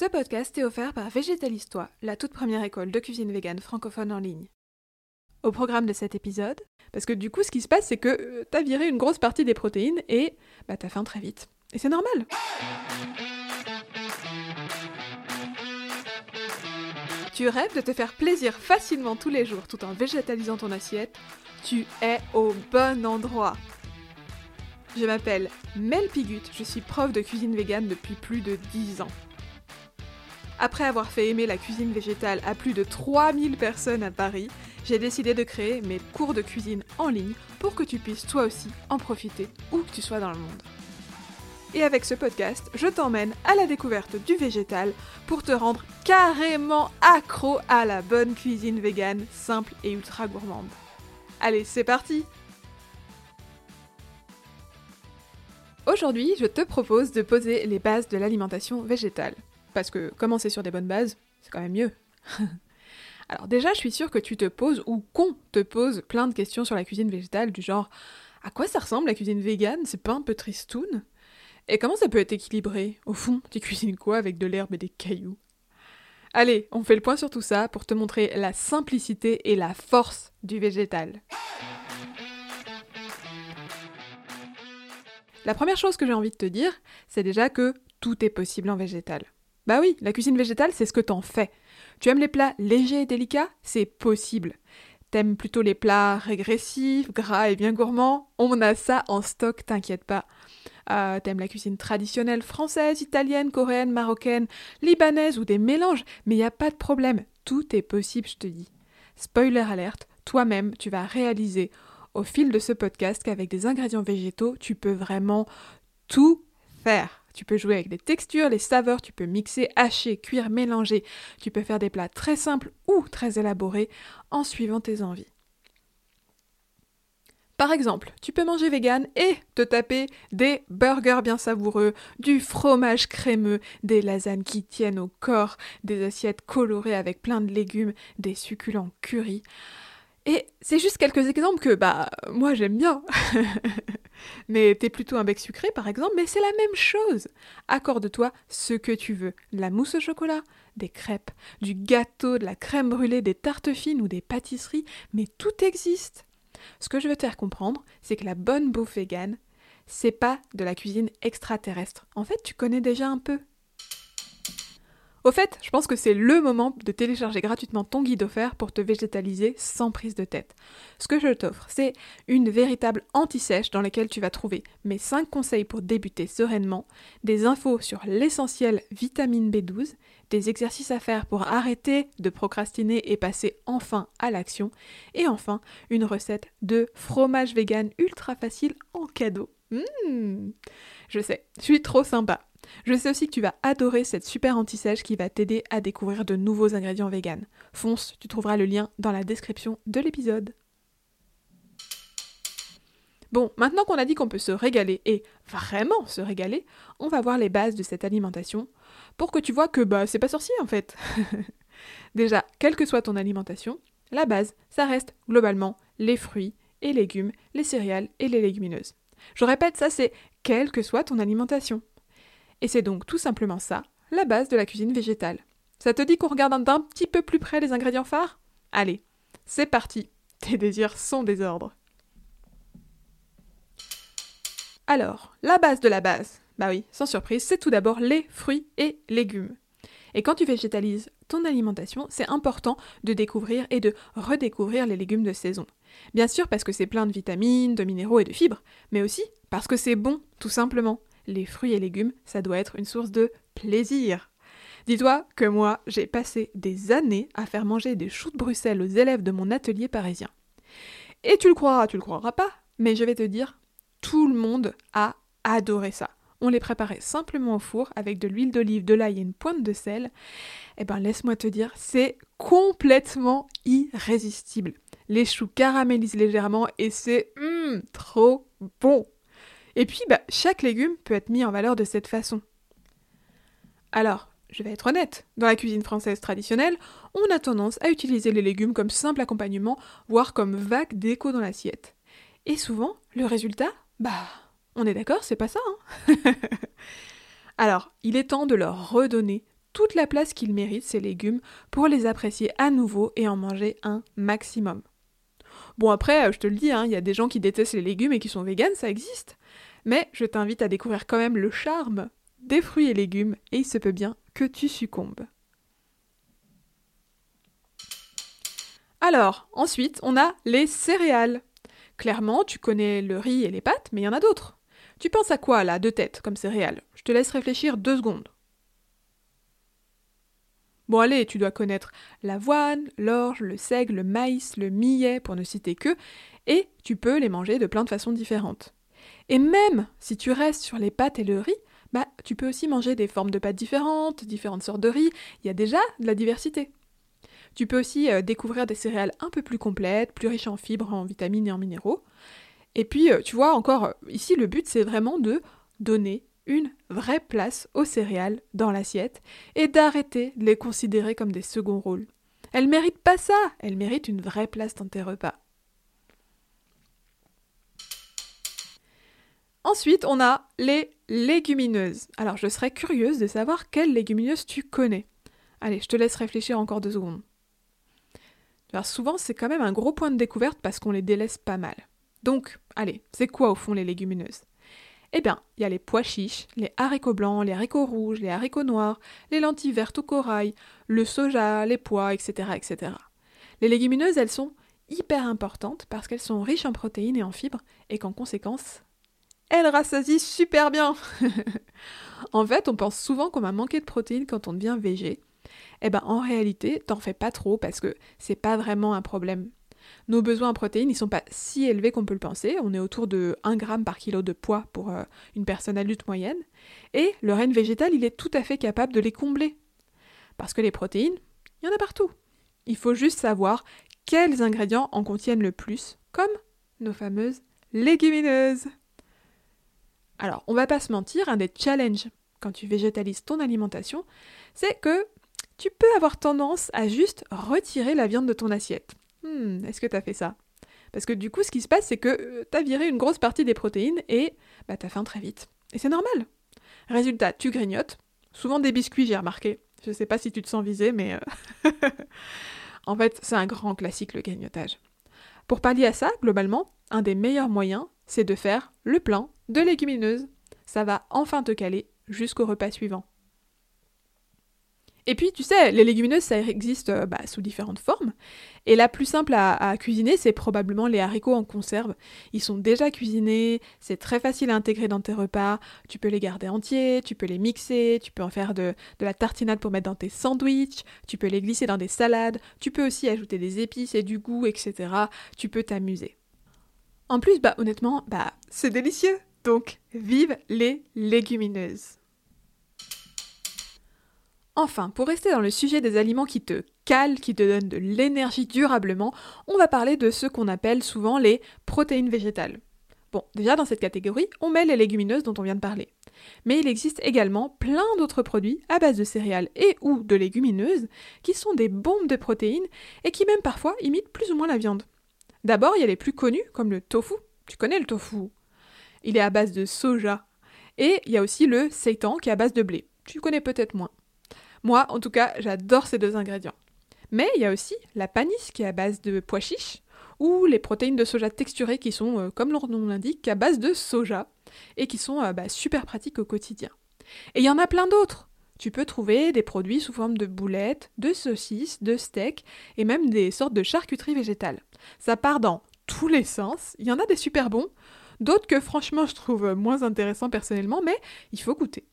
Ce podcast est offert par Végétalistois, la toute première école de cuisine végane francophone en ligne. Au programme de cet épisode, parce que du coup ce qui se passe c'est que euh, t'as viré une grosse partie des protéines et bah t'as faim très vite. Et c'est normal. Tu rêves de te faire plaisir facilement tous les jours tout en végétalisant ton assiette Tu es au bon endroit. Je m'appelle Mel Pigut, je suis prof de cuisine végane depuis plus de 10 ans. Après avoir fait aimer la cuisine végétale à plus de 3000 personnes à Paris, j'ai décidé de créer mes cours de cuisine en ligne pour que tu puisses toi aussi en profiter où que tu sois dans le monde. Et avec ce podcast, je t'emmène à la découverte du végétal pour te rendre carrément accro à la bonne cuisine végane, simple et ultra gourmande. Allez, c'est parti Aujourd'hui, je te propose de poser les bases de l'alimentation végétale. Parce que commencer sur des bonnes bases, c'est quand même mieux. Alors déjà, je suis sûre que tu te poses ou qu'on te pose plein de questions sur la cuisine végétale du genre à quoi ça ressemble la cuisine végane? C'est pas un peu tristoun? Et comment ça peut être équilibré? Au fond, tu cuisines quoi avec de l'herbe et des cailloux? Allez, on fait le point sur tout ça pour te montrer la simplicité et la force du végétal. La première chose que j'ai envie de te dire, c'est déjà que tout est possible en végétal. Bah oui, la cuisine végétale, c'est ce que t'en fais. Tu aimes les plats légers et délicats? C'est possible. T'aimes plutôt les plats régressifs, gras et bien gourmands? On a ça en stock, t'inquiète pas. Euh, T'aimes la cuisine traditionnelle française, italienne, coréenne, marocaine, libanaise ou des mélanges Mais y a pas de problème, tout est possible, je te dis. Spoiler alerte, toi-même, tu vas réaliser au fil de ce podcast qu'avec des ingrédients végétaux, tu peux vraiment tout faire. Tu peux jouer avec les textures, les saveurs, tu peux mixer, hacher, cuire, mélanger. Tu peux faire des plats très simples ou très élaborés en suivant tes envies. Par exemple, tu peux manger vegan et te taper des burgers bien savoureux, du fromage crémeux, des lasagnes qui tiennent au corps, des assiettes colorées avec plein de légumes, des succulents curry. Et c'est juste quelques exemples que, bah, moi j'aime bien. mais t'es plutôt un bec sucré par exemple, mais c'est la même chose. Accorde-toi ce que tu veux. La mousse au chocolat, des crêpes, du gâteau, de la crème brûlée, des tartes fines ou des pâtisseries, mais tout existe. Ce que je veux te faire comprendre, c'est que la bonne bouffe végane, c'est pas de la cuisine extraterrestre. En fait, tu connais déjà un peu. Au fait, je pense que c'est le moment de télécharger gratuitement ton guide offert pour te végétaliser sans prise de tête. Ce que je t'offre, c'est une véritable anti-sèche dans laquelle tu vas trouver mes 5 conseils pour débuter sereinement, des infos sur l'essentiel vitamine B12, des exercices à faire pour arrêter de procrastiner et passer enfin à l'action, et enfin une recette de fromage vegan ultra facile en cadeau. Mmh je sais, je suis trop sympa. Je sais aussi que tu vas adorer cette super anti-sèche qui va t'aider à découvrir de nouveaux ingrédients vegan. Fonce, tu trouveras le lien dans la description de l'épisode. Bon, maintenant qu'on a dit qu'on peut se régaler et vraiment se régaler, on va voir les bases de cette alimentation pour que tu vois que bah c'est pas sorcier en fait. Déjà, quelle que soit ton alimentation, la base, ça reste globalement les fruits et légumes, les céréales et les légumineuses. Je répète, ça c'est quelle que soit ton alimentation. Et c'est donc tout simplement ça, la base de la cuisine végétale. Ça te dit qu'on regarde d'un petit peu plus près les ingrédients phares? Allez, c'est parti, tes désirs sont des ordres. Alors, la base de la base, bah oui, sans surprise, c'est tout d'abord les fruits et légumes. Et quand tu végétalises ton alimentation, c'est important de découvrir et de redécouvrir les légumes de saison. Bien sûr parce que c'est plein de vitamines, de minéraux et de fibres, mais aussi parce que c'est bon, tout simplement les fruits et légumes, ça doit être une source de plaisir. Dis-toi que moi, j'ai passé des années à faire manger des choux de Bruxelles aux élèves de mon atelier parisien. Et tu le croiras, tu le croiras pas, mais je vais te dire, tout le monde a adoré ça. On les préparait simplement au four avec de l'huile d'olive, de l'ail et une pointe de sel. Eh ben, laisse-moi te dire, c'est complètement irrésistible. Les choux caramélisent légèrement et c'est hum, trop bon. Et puis, bah, chaque légume peut être mis en valeur de cette façon. Alors, je vais être honnête, dans la cuisine française traditionnelle, on a tendance à utiliser les légumes comme simple accompagnement, voire comme vague déco dans l'assiette. Et souvent, le résultat, bah, on est d'accord, c'est pas ça. Hein Alors, il est temps de leur redonner toute la place qu'ils méritent, ces légumes, pour les apprécier à nouveau et en manger un maximum. Bon après, euh, je te le dis, hein, il y a des gens qui détestent les légumes et qui sont véganes, ça existe. Mais je t'invite à découvrir quand même le charme des fruits et légumes et il se peut bien que tu succombes. Alors, ensuite, on a les céréales. Clairement, tu connais le riz et les pâtes, mais il y en a d'autres. Tu penses à quoi là, de tête, comme céréales? Je te laisse réfléchir deux secondes. Bon allez, tu dois connaître l'avoine, l'orge, le seigle, le maïs, le millet, pour ne citer que, et tu peux les manger de plein de façons différentes. Et même si tu restes sur les pâtes et le riz, bah tu peux aussi manger des formes de pâtes différentes, différentes sortes de riz, il y a déjà de la diversité. Tu peux aussi euh, découvrir des céréales un peu plus complètes, plus riches en fibres, en vitamines et en minéraux. Et puis, euh, tu vois, encore, ici, le but, c'est vraiment de donner une vraie place aux céréales dans l'assiette et d'arrêter de les considérer comme des seconds rôles. Elles méritent pas ça, elles méritent une vraie place dans tes repas. Ensuite, on a les légumineuses. Alors, je serais curieuse de savoir quelles légumineuses tu connais. Allez, je te laisse réfléchir encore deux secondes. Alors souvent, c'est quand même un gros point de découverte parce qu'on les délaisse pas mal. Donc, allez, c'est quoi au fond les légumineuses? Eh bien, il y a les pois chiches, les haricots blancs, les haricots rouges, les haricots noirs, les lentilles vertes au corail, le soja, les pois, etc., etc. Les légumineuses, elles sont hyper importantes parce qu'elles sont riches en protéines et en fibres et qu'en conséquence, elles rassasient super bien. en fait, on pense souvent qu'on va manquer de protéines quand on devient végé. Eh ben, en réalité, t'en fais pas trop parce que c'est pas vraiment un problème. Nos besoins en protéines, ils sont pas si élevés qu'on peut le penser. On est autour de 1 g par kilo de poids pour euh, une personne adulte moyenne. Et le règne végétal, il est tout à fait capable de les combler. Parce que les protéines, il y en a partout. Il faut juste savoir quels ingrédients en contiennent le plus, comme nos fameuses légumineuses. Alors, on va pas se mentir, un des challenges quand tu végétalises ton alimentation, c'est que tu peux avoir tendance à juste retirer la viande de ton assiette. Hmm, est-ce que tu as fait ça? Parce que du coup, ce qui se passe, c'est que euh, tu as viré une grosse partie des protéines et bah, tu as faim très vite. Et c'est normal. Résultat, tu grignotes. Souvent des biscuits, j'ai remarqué. Je sais pas si tu te sens visé, mais. Euh, en fait, c'est un grand classique le grignotage. Pour pallier à ça, globalement, un des meilleurs moyens, c'est de faire le plein de légumineuses. Ça va enfin te caler jusqu'au repas suivant. Et puis, tu sais, les légumineuses, ça existe euh, bah, sous différentes formes. Et la plus simple à, cuisiner, c'est probablement les haricots en conserve. Ils sont déjà cuisinés, c'est très facile à intégrer dans tes repas. Tu peux les garder entiers, tu peux les mixer, tu peux en faire de, la tartinade pour mettre dans tes sandwichs, tu peux les glisser dans des salades, tu peux aussi ajouter des épices et du goût, etc. Tu peux t'amuser. En plus, bah honnêtement, bah c'est délicieux. Donc, vive les légumineuses. Enfin, pour rester dans le sujet des aliments qui te calent, qui te donnent de l'énergie durablement, on va parler de ce qu'on appelle souvent les protéines végétales. Bon, déjà dans cette catégorie, on met les légumineuses dont on vient de parler. Mais il existe également plein d'autres produits à base de céréales et ou de légumineuses qui sont des bombes de protéines et qui même parfois imitent plus ou moins la viande. D'abord, il y a les plus connus comme le tofu. Tu connais le tofu? Il est à base de soja. Et il y a aussi le seitan qui est à base de blé. Tu connais peut-être moins. Moi, en tout cas, j'adore ces deux ingrédients. Mais il y a aussi la panisse qui est à base de pois chiches ou les protéines de soja texturées qui sont, euh, comme leur nom l'indique, à base de soja et qui sont euh, bah, super pratiques au quotidien. Et il y en a plein d'autres. Tu peux trouver des produits sous forme de boulettes, de saucisses, de steaks et même des sortes de charcuterie végétale. Ça part dans tous les sens. Il y en a des super bons, d'autres que franchement je trouve moins intéressants personnellement, mais il faut goûter.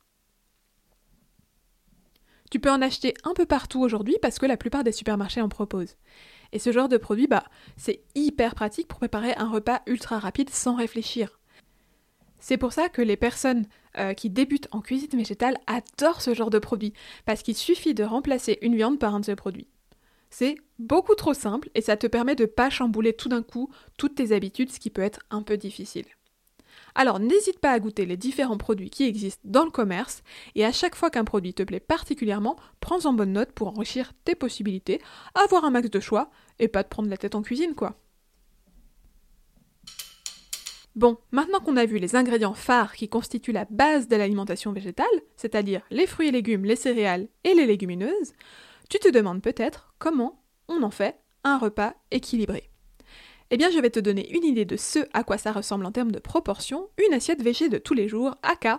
Tu peux en acheter un peu partout aujourd'hui parce que la plupart des supermarchés en proposent. Et ce genre de produit, bah, c'est hyper pratique pour préparer un repas ultra rapide sans réfléchir. C'est pour ça que les personnes euh, qui débutent en cuisine végétale adorent ce genre de produit, parce qu'il suffit de remplacer une viande par un de ces produits. C'est beaucoup trop simple et ça te permet de pas chambouler tout d'un coup toutes tes habitudes, ce qui peut être un peu difficile. Alors n'hésite pas à goûter les différents produits qui existent dans le commerce et à chaque fois qu'un produit te plaît particulièrement, prends-en bonne note pour enrichir tes possibilités, avoir un max de choix et pas te prendre la tête en cuisine quoi. Bon, maintenant qu'on a vu les ingrédients phares qui constituent la base de l'alimentation végétale, c'est-à-dire les fruits et légumes, les céréales et les légumineuses, tu te demandes peut-être comment on en fait un repas équilibré. Eh bien, je vais te donner une idée de ce à quoi ça ressemble en termes de proportion, une assiette végé de tous les jours, aka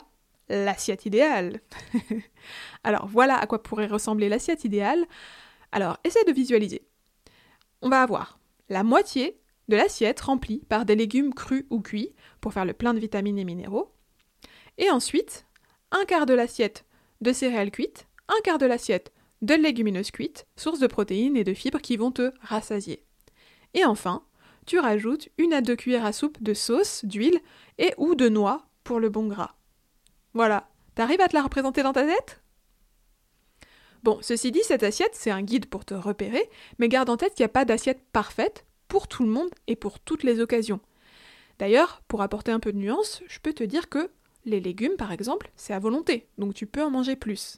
l'assiette idéale. Alors voilà à quoi pourrait ressembler l'assiette idéale. Alors, essaie de visualiser. On va avoir la moitié de l'assiette remplie par des légumes crus ou cuits pour faire le plein de vitamines et minéraux. Et ensuite, un quart de l'assiette de céréales cuites, un quart de l'assiette de légumineuses cuites, source de protéines et de fibres qui vont te rassasier. Et enfin, tu rajoutes une à deux cuillères à soupe de sauce, d'huile et ou de noix pour le bon gras. Voilà, t'arrives à te la représenter dans ta tête? Bon, ceci dit, cette assiette, c'est un guide pour te repérer, mais garde en tête qu'il n'y a pas d'assiette parfaite, pour tout le monde et pour toutes les occasions. D'ailleurs, pour apporter un peu de nuance, je peux te dire que les légumes, par exemple, c'est à volonté, donc tu peux en manger plus.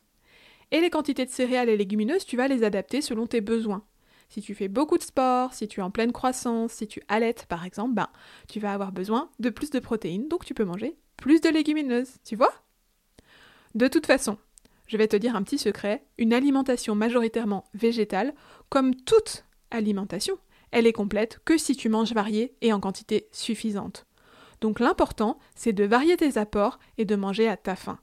Et les quantités de céréales et légumineuses, tu vas les adapter selon tes besoins. Si tu fais beaucoup de sport, si tu es en pleine croissance, si tu allaites par exemple, ben, tu vas avoir besoin de plus de protéines, donc tu peux manger plus de légumineuses, tu vois? De toute façon, je vais te dire un petit secret, une alimentation majoritairement végétale, comme toute alimentation, elle est complète que si tu manges varié et en quantité suffisante. Donc l'important, c'est de varier tes apports et de manger à ta faim.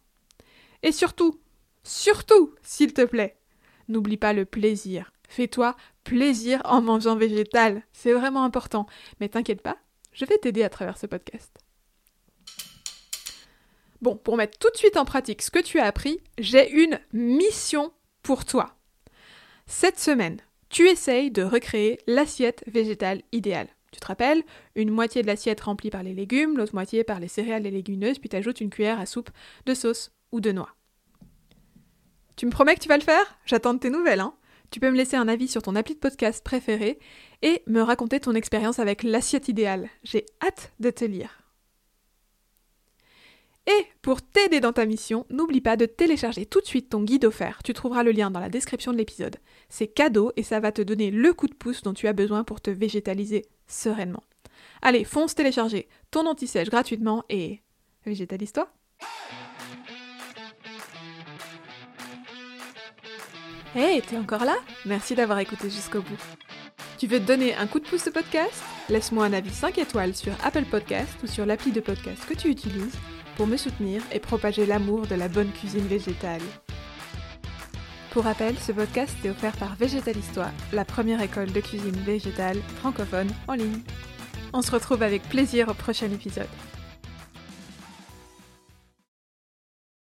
Et surtout, surtout, s'il te plaît, n'oublie pas le plaisir. Fais-toi plaisir en mangeant végétal, c'est vraiment important. Mais t'inquiète pas, je vais t'aider à travers ce podcast. Bon, pour mettre tout de suite en pratique ce que tu as appris, j'ai une mission pour toi. Cette semaine, tu essayes de recréer l'assiette végétale idéale. Tu te rappelles Une moitié de l'assiette remplie par les légumes, l'autre moitié par les céréales et légumineuses, puis tu ajoutes une cuillère à soupe de sauce ou de noix. Tu me promets que tu vas le faire? J'attends de tes nouvelles, hein? Tu peux me laisser un avis sur ton appli de podcast préféré et me raconter ton expérience avec l'assiette idéale. J'ai hâte de te lire. Et pour t'aider dans ta mission, n'oublie pas de télécharger tout de suite ton guide offert. Tu trouveras le lien dans la description de l'épisode. C'est cadeau et ça va te donner le coup de pouce dont tu as besoin pour te végétaliser sereinement. Allez, fonce télécharger ton anti-sèche gratuitement et végétalise-toi. Hey, t'es encore là? Merci d'avoir écouté jusqu'au bout. Tu veux te donner un coup de pouce au podcast? Laisse-moi un avis 5 étoiles sur Apple Podcast ou sur l'appli de podcast que tu utilises pour me soutenir et propager l'amour de la bonne cuisine végétale. Pour rappel, ce podcast est offert par Végétalistoire, la première école de cuisine végétale francophone en ligne. On se retrouve avec plaisir au prochain épisode.